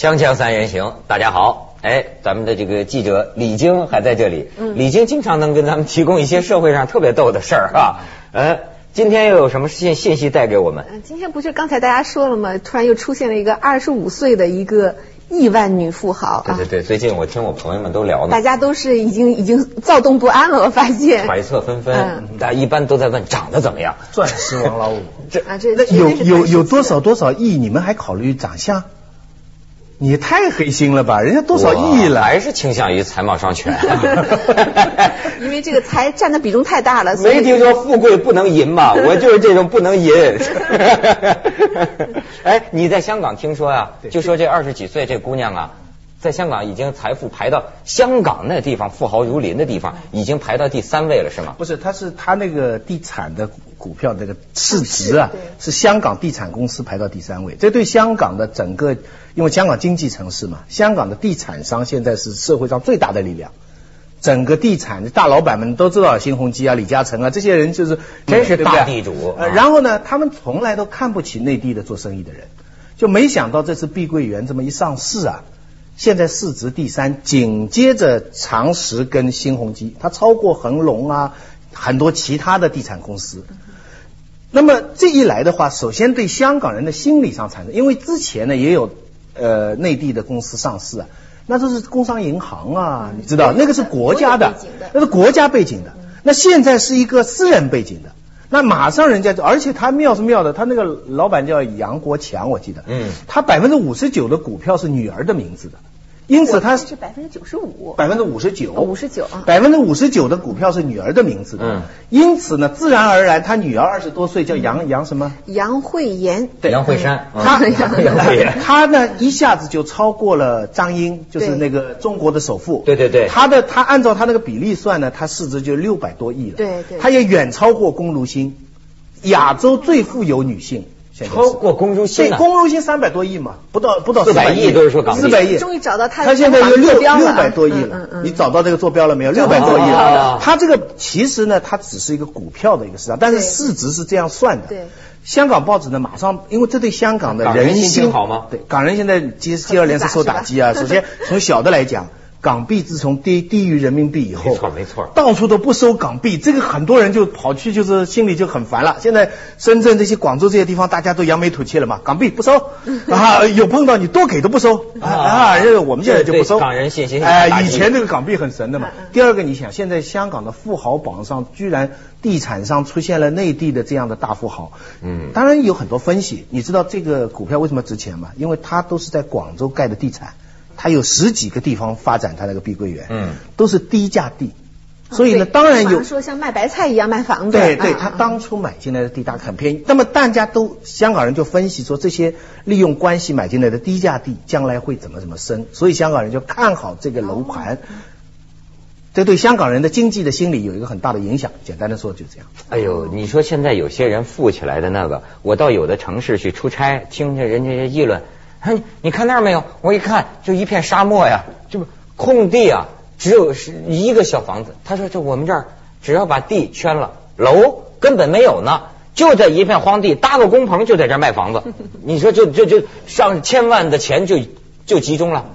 锵锵三人行，大家好，哎，咱们的这个记者李菁还在这里。嗯李菁经常能跟咱们提供一些社会上特别逗的事儿啊。呃，今天又有什么信信息带给我们？嗯，今天不是刚才大家说了吗？突然又出现了一个二十五岁的一个亿万女富豪啊！对对对，最近我听我朋友们都聊呢大，家都是已经已经躁动不安了，我发现。揣测纷纷嗯，大家一般都在问长得怎么样。钻石王老五，这啊，这那有有有多少多少亿？你们还考虑长相？你太黑心了吧！人家多少亿了？还是倾向于才貌双全。因为这个财占的比重太大了，没听说富贵不能淫嘛，我就是这种不能淫。哎，你在香港听说呀、对就说这二十几岁这姑娘啊，在香港已经财富排到香港那地方富豪如林的地方，已经排到第三位了，是吗？不是，她是她那个地产的股股票这个市值啊是香港地产公司排到第三位。这对香港的整个，因为香港经济城市嘛，香港的地产商现在是社会上最大的力量。整个地产的大老板们都知道，新鸿基啊、李嘉诚啊这些人就是真是大地主然后呢，他们从来都看不起内地的做生意的人，就没想到这次碧桂园这么一上市啊，现在市值第三，紧接着长实跟新鸿基，它超过恒隆啊，很多其他的地产公司。那么这一来的话，首先对香港人的心理上产生，因为之前呢也有呃内地的公司上市啊，那都是工商银行啊，你知道那个是国家的那是国家背景的。那现在是一个私人背景的，那马上人家就，而且他妙是妙的，他那个老板叫杨国强，我记得，嗯。他百分之五十九的股票是女儿的名字的，因此他是百分之九十五，百分之五十九，五十九啊百分之五十九的股票是女儿的名字的，嗯。因此呢，自然而然，他女儿二十多岁，叫杨杨什么？杨惠妍。对。杨惠珊，他嗯杨惠妍他呢一下子就超过了张英，就是那个中国的首富。对对对。她的她按照她那个比例算呢，她市值就六百多亿了。对对她也远超过龚如心，亚洲最富有女性。超过龚如心对，呢龚如心三百多亿嘛，不到不到400亿都是说港币四百亿，终于找到他他现在有六六百多亿嗯嗯了。嗯你找到这个坐标了没有？六百多亿哦了。他这个其实呢，它只是一个股票的一个市场，但是市值是这样算的。对。香港报纸呢，马上因为这对香港的人心人心好吗对，港人现在接接二连三受打击啊。首先从小的来讲，港币自从低低于人民币以后，没错没错到处都不收港币，这个很多人就跑去，就是心里就很烦了。现在深圳这些、广州这些地方，大家都扬眉吐气了嘛，港币不收啊，有碰到你多给都不收啊啊，这个我们现在就不收。港人信心哎、以前这个港币很神的嘛。第二个，你想，现在香港的富豪榜上，居然地产商出现了内地的这样的大富豪，嗯当然有很多分析。你知道这个股票为什么值钱吗？因为它都是在广州盖的地产，它有十几个地方发展它那个碧桂园，嗯都是低价地，所以呢，当然有说像卖白菜一样卖房子。对对，啊他当初买进来的地大很便宜，那么大家都香港人就分析说，这些利用关系买进来的低价地，将来会怎么怎么升，所以香港人就看好这个楼盘。这对香港人的经济的心理有一个很大的影响。简单的说就这样。哎呦，你说现在有些人富起来的那个，我到有的城市去出差，听听人家议论，哼，你看那儿没有？我一看就一片沙漠呀，这不空地啊，只有是一个小房子。他说这我们这儿只要把地圈了，楼根本没有呢，就在一片荒地搭个工棚就在这儿卖房子。你说就就就上千万的钱就就集中了。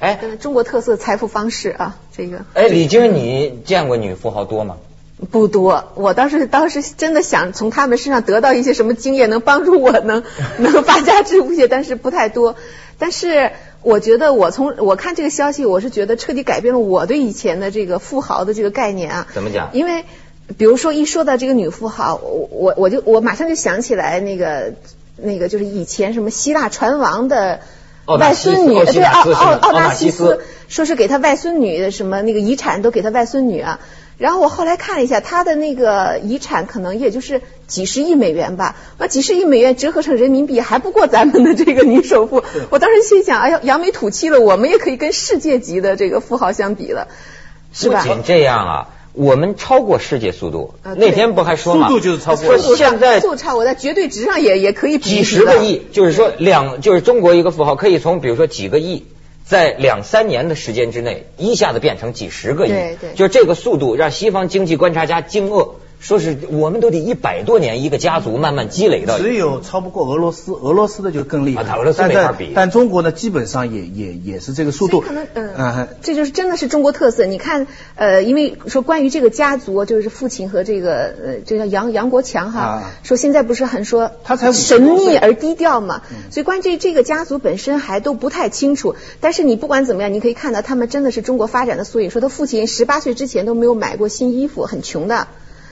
哎嗯中国特色财富方式啊，这个哎，李晶，你见过女富豪多吗？不多。我倒是当时真的想从他们身上得到一些什么经验，能帮助我能 能发家致富些，但是不太多。但是我觉得我从我看这个消息，我是觉得彻底改变了我对以前的这个富豪的这个概念啊。怎么讲因为比如说一说到这个女富豪，我我我就我马上就想起来那个那个就是以前什么希腊船王的。外孙女，对奥奥奥奥纳纳西斯，说是给他外孙女的什么那个遗产都给他外孙女啊。然后我后来看了一下，他的那个遗产可能也就是几十亿美元吧，那几十亿美元折合成人民币还不过咱们的这个女首富。我当时心想，哎呀，扬眉吐气了，我们也可以跟世界级的这个富豪相比了，是吧？不仅这样啊，我们超过世界速度。啊那天不还说吗？速度就是超过说速度现在速度差，我在绝对值上也也可以比几十个亿，就是说两，就是中国一个富豪可以从比如说几个亿。在两三年的时间之内，一下子变成几十个亿，对对。就这个速度让西方经济观察家惊愕，说是我们都得一百多年一个家族慢慢积累到。只有超不过俄罗斯，俄罗斯的就更厉害。啊俄罗斯但没法比但中国呢，基本上也也也是这个速度。可能嗯嗯这就是真的是中国特色。你看，呃，因为说关于这个家族，就是父亲和这个呃，这叫杨杨国强哈，啊说现在不是很说他才神秘而低调嘛，所以关于这这个家族本身还都不太清楚。但是你不管怎么样，你可以看到他们真的是中国发展的缩影。说他父亲十八岁之前都没有买过新衣服，很穷的。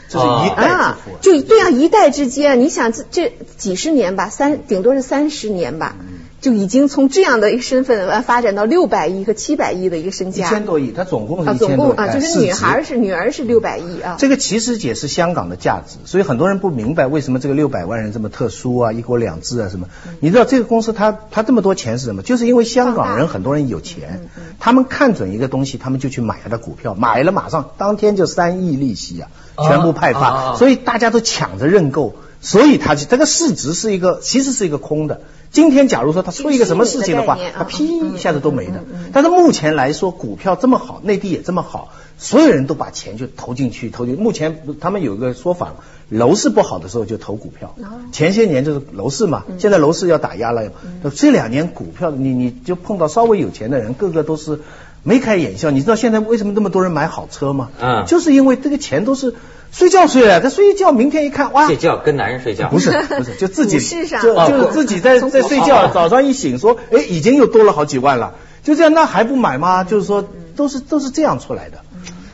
这是一代啊之富。，就对啊，一代之间，你想这这几十年吧，三顶多是三十年吧，嗯就已经从这样的一个身份呃发展到六百亿和七百亿的一个身一。千多亿，他总共啊，是一千多亿。总共啊，哎就是女孩是女儿是六百亿啊。这个其实解释香港的价值，所以很多人不明白为什么这个六百万人这么特殊啊，一国两制啊什么。嗯你知道这个公司它它这么多钱是什么？就是因为香港人很多人有钱，他们看准一个东西，他们就去买它的股票，买了马上当天就三亿利息啊，全部派发，啊所以大家都抢着认购，所以它就这个市值是一个其实是一个空的。今天假如说它出一个什么事情的话它啊噼一下子都没的。但是目前来说，股票这么好，内地也这么好，所有人都把钱就投进去，投进。目前他们有个说法，楼市不好的时候就投股票。前些年就是楼市嘛，现在楼市要打压了。这两年股票，你你就碰到稍微有钱的人，个个都是眉开眼笑。你知道现在为什么那么多人买好车吗？嗯就是因为这个钱都是睡觉睡了，他睡一觉，明天一看，哇，睡觉跟男人睡觉不是不是，就自己就哦就是自己在在睡哦觉，早上一醒说，哎，已经又多了好几万了，就这样，那还不买吗？就是说，都是都是这样出来的，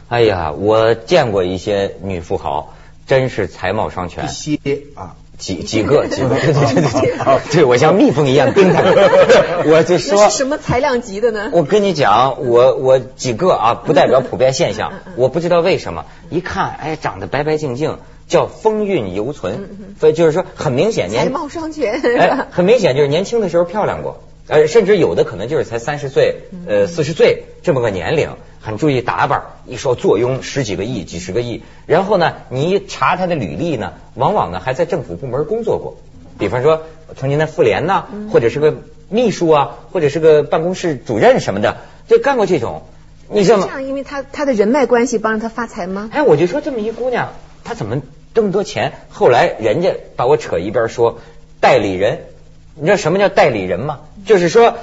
哎呀，我见过一些女富豪，真是才貌双全一。些啊。几几个几个，对对对对对，对我像蜜蜂一样盯着。我就说是，什么裁量级的呢？我跟你讲，我我几个啊，不代表普遍现象，我不知道为什么，一看哎长得白白净净，叫风韵犹存，所以就是说很明显年才貌双全。哎，很明显就是年轻的时候漂亮过，呃，甚至有的可能就是才三十岁，呃，四十岁这么个年龄，很注意打扮，一说坐拥十几个亿、几十个亿，然后呢，你一查他的履历呢，往往呢还在政府部门工作过，比方说曾经在妇联呐，或者是个秘书啊，或者是个办公室主任什么的，就干过这种，你知道吗？是这样，因为他他的人脉关系帮着他发财吗？哎，我就说这么一姑娘，她怎么这么多钱？后来人家把我扯一边说代理人，你知道什么叫代理人吗？就是说。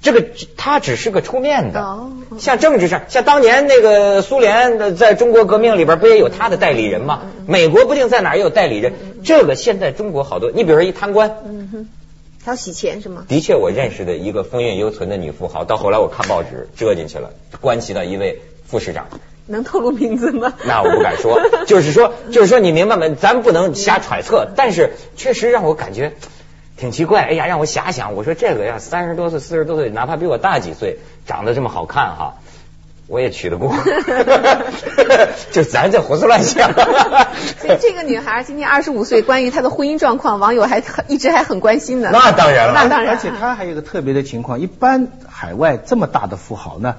这个他只是个出面的，哦像政治上，像当年那个苏联的在中国革命里边不也有他的代理人吗？美国不定在哪儿也有代理人，这个现在中国好多，你比如说一贪官，嗯哼，他要洗钱是吗？的确，我认识的一个风韵犹存的女富豪，到后来我看报纸折进去了，关系到一位副市长。能透露名字吗？那我不敢说，就是说，就是说，你明白吗？咱不能瞎揣测，但是确实让我感觉挺奇怪。哎呀，让我遐想，我说这个呀，三十多岁、四十多岁，哪怕比我大几岁，长得这么好看哈，我也娶得过。就咱这胡思乱想。所以这个女孩今年二十五岁，关于她的婚姻状况，网友还很一直还很关心呢。那当然了那当然。而且她还有一个特别的情况，一般海外这么大的富豪呢，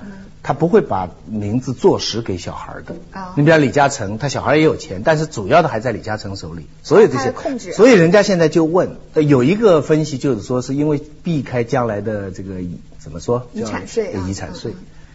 他不会把名字坐实给小孩的。哦。你比方李嘉诚，他小孩也有钱，但是主要的还在李嘉诚手里，所有这些控制所以人家现在就问，呃有一个分析就是说，是因为避开将来的这个怎么说遗产税啊。叫遗产税。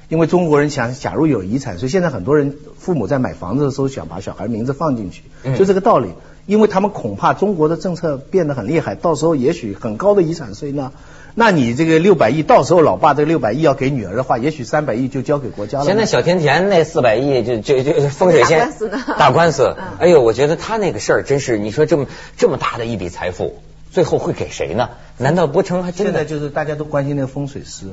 因为中国人想，假如有遗产所以，现在很多人父母在买房子的时候想把小孩名字放进去，嗯就这个道理。因为他们恐怕中国的政策变得很厉害，到时候也许很高的遗产税呢，那你这个六百亿，到时候老爸这六百亿要给女儿的话，也许三百亿就交给国家了。现在小甜甜那四百亿就就就风水先打官司呢 打官司嗯，哎呦，我觉得他那个事儿真是，你说这么这么大的一笔财富，最后会给谁呢？难道不成还真的？现在就是大家都关心那个风水师。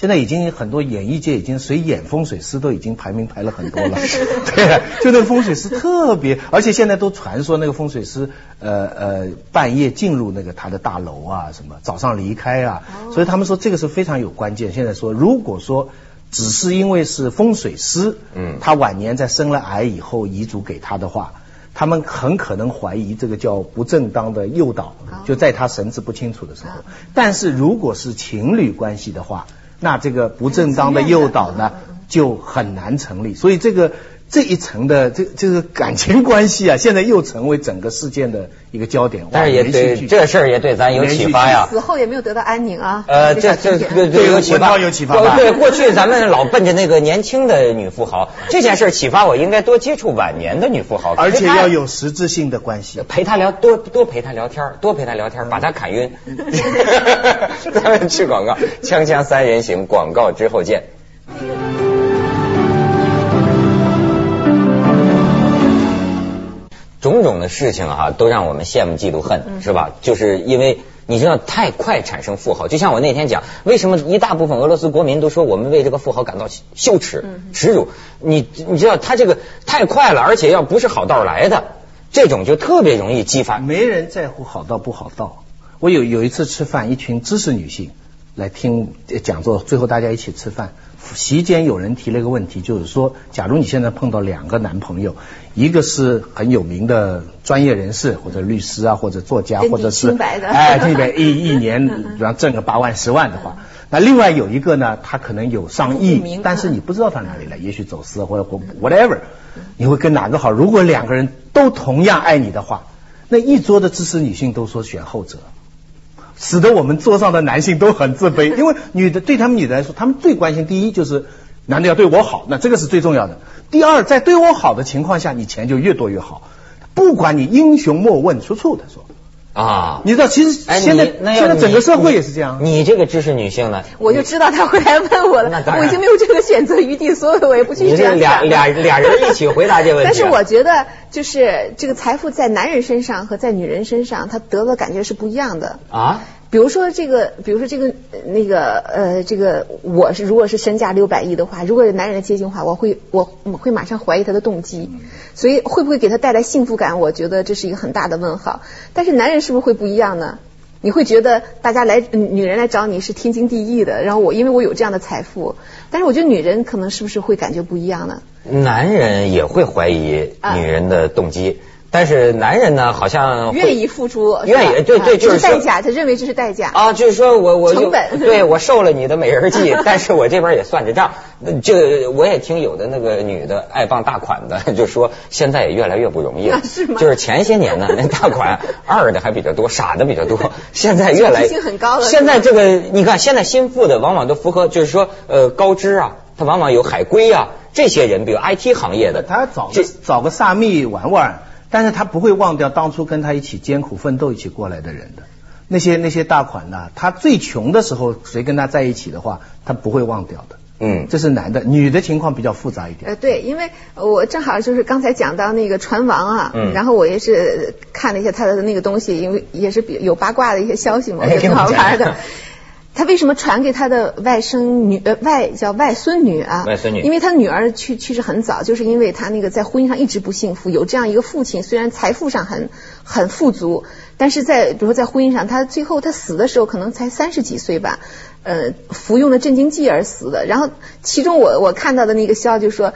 现在已经很多演艺界已经谁演风水师都已经排名排了很多了，对啊，就那个风水师特别，而且现在都传说那个风水师呃呃半夜进入那个他的大楼啊什么，早上离开啊，所以他们说这个是非常有关键。现在说如果说只是因为是风水师，嗯他晚年在生了癌以后遗嘱给他的话。他们很可能怀疑这个叫不正当的诱导，就在他神志不清楚的时候。但是如果是情侣关系的话，那这个不正当的诱导呢就很难成立。所以这个这一层的这这个感情关系啊，现在又成为整个事件的一个焦点。但是也对这事儿也对咱有启发呀。死后也没有得到安宁啊。呃，这这对对有启发，有启发。对，过去咱们老奔着那个年轻的女富豪，这件事启发我应该多接触晚年的女富豪，而且要有实质性的关系，陪她聊多多陪她聊天，多陪她聊天，把她砍晕。咱们去广告，锵锵三人行，广告之后见。种种的事情哈，都让我们羡慕、嫉妒、恨，是吧？就是因为你知道太快产生富豪，就像我那天讲，为什么一大部分俄罗斯国民都说我们为这个富豪感到羞耻、耻辱？你你知道他这个太快了，而且要不是好道来的，这种就特别容易激发。没人在乎好道不好道。我有有一次吃饭，一群知识女性来听讲座，最后大家一起吃饭。席间有人提了一个问题，就是说，假如你现在碰到两个男朋友，一个是很有名的专业人士，或者律师啊，或者作家，或者是哎，这边一一年 比方挣个八万十万的话，那另外有一个呢，他可能有上亿，但是你不知道他哪里来，也许走私或者 whatever，你会跟哪个好？如果两个人都同样爱你的话，那一桌的知识女性都说选后者。使得我们桌上的男性都很自卑，因为女的对他们女的来说，他们最关心第一就是男的要对我好，那这个是最重要的。第二，在对我好的情况下，你钱就越多越好，不管你英雄莫问出处他说。啊，你知道，其实现在现在整个社会也是这样。你这个知识女性呢？我就知道他会来问我了，我已经没有这个选择余地，所以我也不去这样俩俩俩人一起回答这个问题。但是我觉得，就是这个财富在男人身上和在女人身上，他得的感觉是不一样的啊。比如说这个，比如说这个那个呃，这个我是如果是身价六百亿的话，如果是男人的接近的话，我会我会马上怀疑他的动机，所以会不会给他带来幸福感？我觉得这是一个很大的问号。但是男人是不是会不一样呢？你会觉得大家来女人来找你是天经地义的，然后我因为我有这样的财富，但是我觉得女人可能是不是会感觉不一样呢？男人也会怀疑女人的动机。但是男人呢，好像愿意付出，愿意对对，就是代价，他认为这是代价啊，就是说我我成本，对我 受了你的美人计，但是我这边也算着账。就我也听有的那个女的爱傍大款的，就说现在也越来越不容易了，是吗？就是前些年呢，那大款二的还比较多，傻的比较多，现在越来性很高了。现在这个你看，现在新富的往往都符合，就是说呃高知啊，他往往有海归啊这些人，比如 IT 行业的，他找个找个萨密玩玩。但是他不会忘掉当初跟他一起艰苦奋斗一起过来的人的那些那些大款呐，他最穷的时候谁跟他在一起的话，他不会忘掉的。嗯，这是男的，女的情况比较复杂一点。呃，对，因为我正好就是刚才讲到那个船王啊，嗯，然后我也是看了一下他的那个东西，因为也是比有八卦的一些消息嘛，我觉得挺好玩的。他为什么传给他的外甥女呃外叫外孙女啊？外孙女，因为他女儿去去世很早，就是因为他那个在婚姻上一直不幸福，有这样一个父亲，虽然财富上很很富足，但是在比如说在婚姻上，他最后他死的时候可能才三十几岁吧，呃，服用了镇静剂而死的。然后其中我我看到的那个消息就说，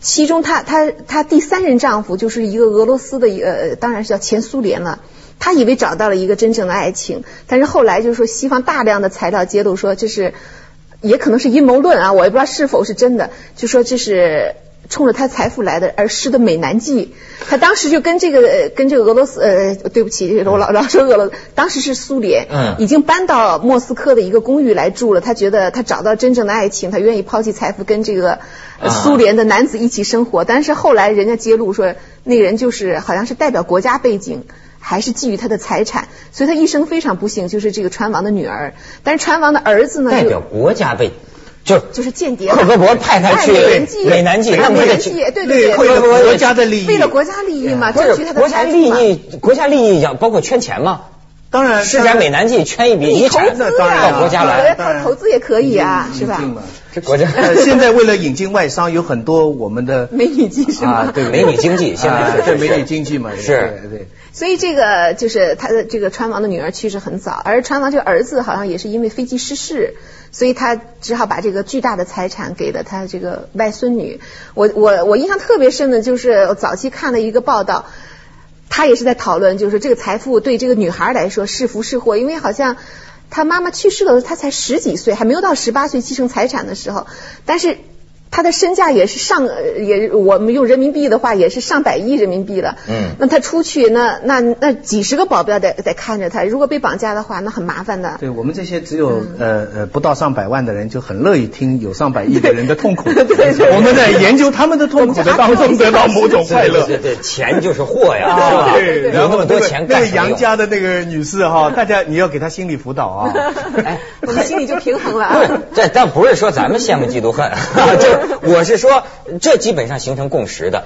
其中他他他第三任丈夫就是一个俄罗斯的一个，当然是叫前苏联了。他以为找到了一个真正的爱情，但是后来就是说，西方大量的材料揭露说，这是也可能是阴谋论啊，我也不知道是否是真的，就说这是冲着他财富来的而施的美男计。他当时就跟这个跟这个俄罗斯呃，对不起，我老老说俄罗斯，当时是苏联，嗯，已经搬到莫斯科的一个公寓来住了。他觉得他找到真正的爱情，他愿意抛弃财富跟这个苏联的男子一起生活。但是后来人家揭露说，那个人就是好像是代表国家背景。还是觊觎他的财产，所以他一生非常不幸，就是这个船王的女儿。但是船王的儿子呢？代表国家被就就是间谍。克格勃派他去美男计，那不是对对对，为了国家的利益，为了国家利益嘛，争取他的国家利益，国家利益要包括圈钱嘛。当然，施展美男计，圈一笔遗产到国家来，投投资也可以啊，是吧？这国家现在为了引进外商，有很多我们的 美女计是吗？对，美女经济现在是 美女经济嘛？是，对。所以这个就是他的这个川王的女儿去世很早，而川王这个儿子好像也是因为飞机失事，所以他只好把这个巨大的财产给了他这个外孙女。我我我印象特别深的就是早期看了一个报道，他也是在讨论，就是这个财富对这个女孩来说是福是祸，因为好像他妈妈去世的时候他才十几岁，还没有到十八岁继承财产的时候，但是。他的身价也是上呃也我们用人民币的话也是上百亿人民币了。嗯那他出去那那那几十个保镖得得看着他，如果被绑架的话，那很麻烦的。对我们这些只有呃呃不到上百万的人，就很乐意听有上百亿的人的痛苦。对对对我们在研究他们的痛苦的当中得到 某种快乐。对对对，钱就是货呀，是吧？啊对，有然后那么多钱干什么用杨家的那个女士哈，大家你要给她心理辅导啊。哎，我们心里就平衡了啊。，这但不是说咱们羡慕嫉妒恨，就是 我是说，这基本上形成共识的。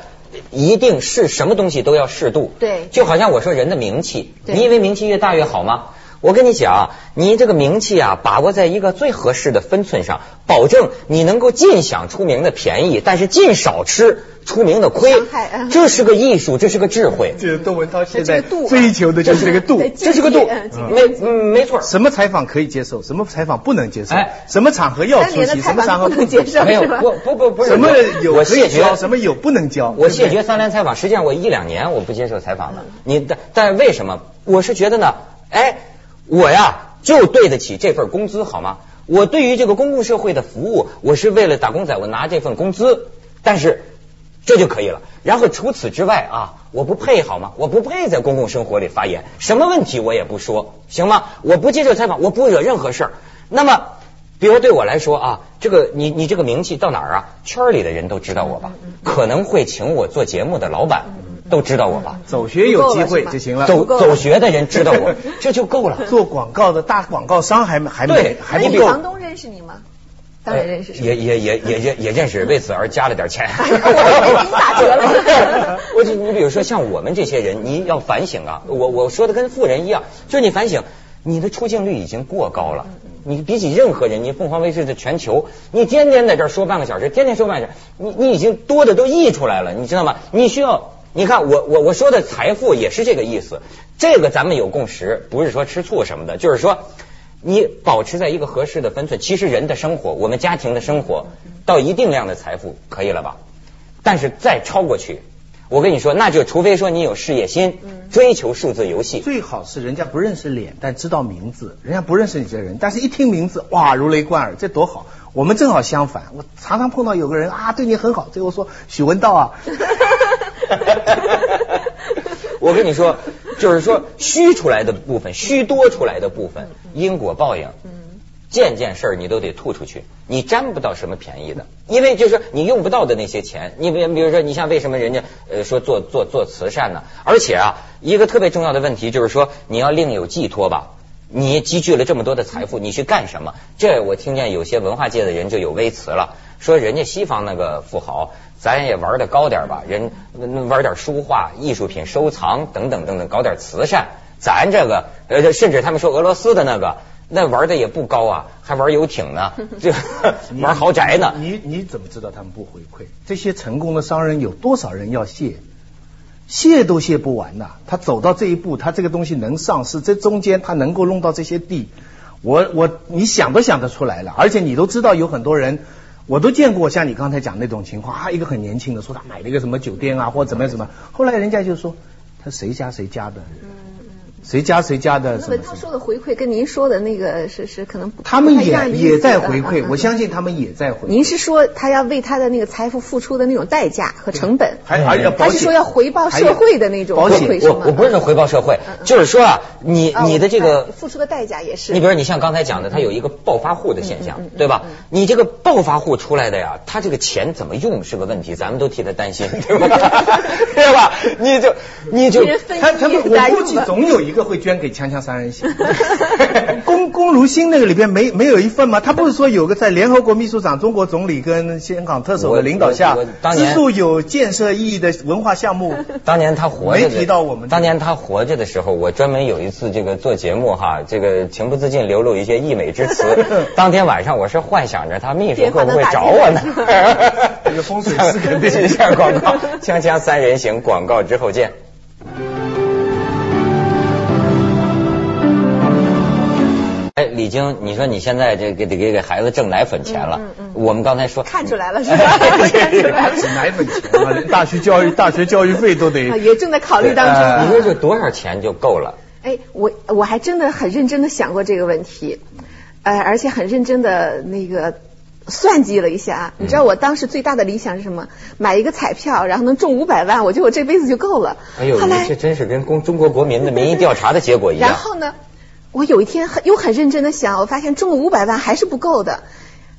一定是什么东西都要适度，对就好像我说人的名气，你以为名气越大越好吗？我跟你讲，你这个名气啊，把握在一个最合适的分寸上，保证你能够尽享出名的便宜，但是尽少吃出名的亏。这是个艺术，这是个智慧，这窦文涛现在追求的就是这个度。这是个度没嗯没错。什么采访可以接受，什么采访不能接受哎，什么场合要出席，什么场合不能接受，没有？不不不不是什么有我谢绝可以教，什么有不能交。我谢绝三联采访，实际上我一两年我不接受采访了。你但但为什么？我是觉得呢，哎，我呀就对得起这份工资，好吗？我对于这个公共社会的服务，我是为了打工仔，我拿这份工资，但是这就可以了。然后除此之外啊，我不配好吗？我不配在公共生活里发言，什么问题我也不说，行吗？我不接受采访，我不惹任何事儿。那么。比如对我来说啊，这个你你这个名气到哪儿啊，圈儿里的人都知道我吧，可能会请我做节目的老板都知道我吧，走学有机会就行了。走了走学的人知道我，这就够了。做广告的大广告商还没还对没还不够。那李长东认识你吗？当然认识，也也也也认也认识，为此而加了点钱。我给你打折了 我就你比如说像我们这些人，你要反省啊。我我说的跟富人一样，就是你反省，你的出镜率已经过高了。你比起任何人，你凤凰卫视的全球，你天天在这儿说半个小时，天天说半个小时，你你已经多的都溢出来了，你知道吗？你需要。你看我我我说的财富也是这个意思，这个咱们有共识，不是说吃醋什么的，就是说你保持在一个合适的分寸。其实人的生活，我们家庭的生活到一定量的财富可以了吧？但是再超过去，我跟你说，那就除非说你有事业心，追求数字游戏。最好是人家不认识脸，但知道名字；人家不认识你这个人，但是一听名字，哇，如雷贯耳，这多好！我们正好相反，我常常碰到有个人啊，对你很好，最后说许文道啊，我跟你说，就是说虚出来的部分，虚多出来的部分，因果报应。件件事儿你都得吐出去，你占不到什么便宜的，因为就是说你用不到的那些钱，你比比如说，你像为什么人家呃说做做做慈善呢？而且啊，一个特别重要的问题就是说，你要另有寄托吧。你积聚了这么多的财富，你去干什么？这我听见有些文化界的人就有微词了，说人家西方那个富豪，咱也玩的高点吧，人玩点书画、艺术品收藏等等等等，搞点慈善。咱这个呃，甚至他们说俄罗斯的那个。那玩的也不高啊，还玩游艇呢，这 玩豪宅呢。你你怎么知道他们不回馈？这些成功的商人有多少人要谢？谢都谢不完呐！他走到这一步，他这个东西能上市，这中间他能够弄到这些地，我我你想都想得出来了。而且你都知道有很多人，我都见过像你刚才讲那种情况啊，一个很年轻的说他买了一个什么酒店啊，或者怎么样怎么，后来人家就说他谁家谁家的。谁家谁家的那文涛说的回馈跟您说的那个是是可能不他们也也在回馈，嗯我相信他们也在回馈。您是说他要为他的那个财富付出的那种代价和成本，还还是说要回报社会的那种回保险我馈是吗？我不是说回报社会，就是说啊，你啊你的这个付出的代价也是。你比如你像刚才讲的，他有一个暴发户的现嗯象，对吧？你这个暴发户出来的呀，他这个钱怎么用是个问题，咱们都替他担心，对吧？对吧？你就你就他他们我估计总有一个会捐给锵锵三人行。龚龚如心那个里边没没有一份吗？他不是说有个在联合国秘书长、中国总理跟香港特首的领导下当助有建设意义的文化项目。当年他活着没提到我们当年他活着的时候，我专门有一次这个做节目哈，这个情不自禁流露一些溢美之词。当天晚上我是幻想着他秘书会不会找我呢？这个风水师肯定这一 下广告，锵锵三人行广告之后见。哎，李晶，你说你现在这给得给给孩子挣奶粉钱了，我们刚才说看出来了 是吧？看出来了指奶粉钱啊，大学教育大学教育费都得啊也正在考虑当呃中。你说这多少钱就够了？哎，我我还真的很认真的想过这个问题，呃，而且很认真的那个算计了一下，你知道我当时最大的理想是什么？买一个彩票，然后能中五百万，我觉得我这辈子就够了。哎呦，这真是跟公中国国民的民意调查的结果一样。然后呢，我有一天很又很认真的想，我发现中了五百万还是不够的。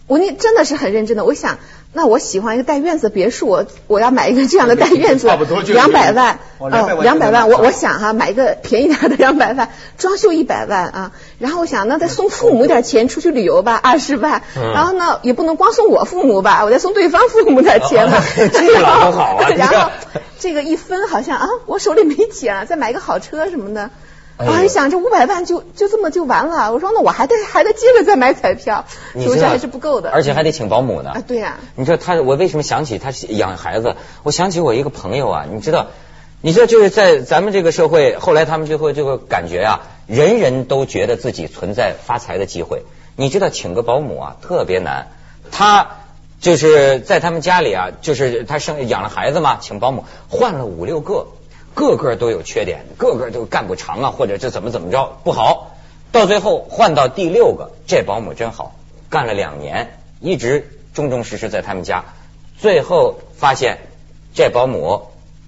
我那真的是很认真的，我想，那我喜欢一个带院子的别墅，我我要买一个这样的带院子两百万，哦200万两百万，我我想哈、买一个便宜点的两百万，装修一百万啊，然后我想那再送父母点钱出去旅游吧，二十万，嗯然后呢也不能光送我父母吧，我再送对方父母点钱吧，这个老公好啊 然后这个一分好像啊，我手里没钱了，再买一个好车什么的。我还想这五百万就就这么就完了，我说那我还得还得接着再买彩票，你知道所以这还是不够的。而且还得请保姆呢。啊，对呀、你知道他，我为什么想起他养孩子？我想起我一个朋友啊，你知道，你知道就是在咱们这个社会，后来他们就会就会感觉啊，人人都觉得自己存在发财的机会。你知道，请个保姆啊特别难。他就是在他们家里啊，就是他生养了孩子嘛，请保姆换了五六个，个个都有缺点，个个都干不长啊，或者这怎么怎么着不好。到最后换到第六个，这保姆真好，干了两年，一直忠忠实实在他们家。最后发现这保姆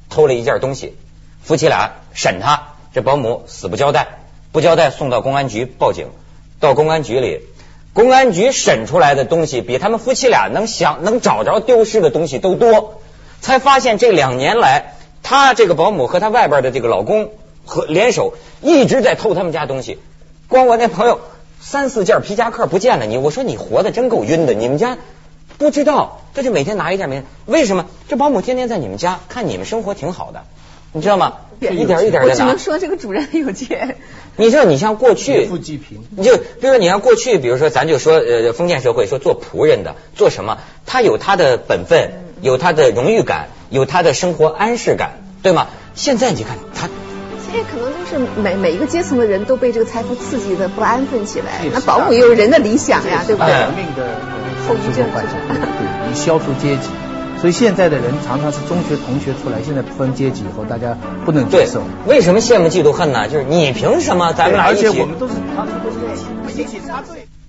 偷了一件东西，夫妻俩审他，这保姆死不交代，不交代送到公安局报警。到公安局里，公安局审出来的东西比他们夫妻俩能想能找着丢失的东西都多，才发现这两年来，他这个保姆和她外边的这个老公和联手一直在偷他们家东西。光我那朋友三四件皮夹克不见了，你我说你活的真够晕的，你们家不知道，这就每天拿一件没？为什么？这保姆天天在你们家看你们生活挺好的，你知道吗？一点一点的拿我只能。说这个主人很有钱。你知道，你像过去你就比如说，你像过去，比如说，咱就说，呃，封建社会说做仆人的做什么，他有他的本分，有他的荣誉感，有他的生活安适感，对吗？现在你看他，现在可能就是每每一个阶层的人都被这个财富刺激的不安分起来那保姆也有人的理想呀，对不对？哎革命的呃后遗症对，你消除阶级。所以现在的人常常是中学同学出来，现在不分阶级以后，大家不能对接受。，为什么羡慕嫉妒恨呢？就是你凭什么咱们俩而一起？且我们都是他们都是一起一起插队。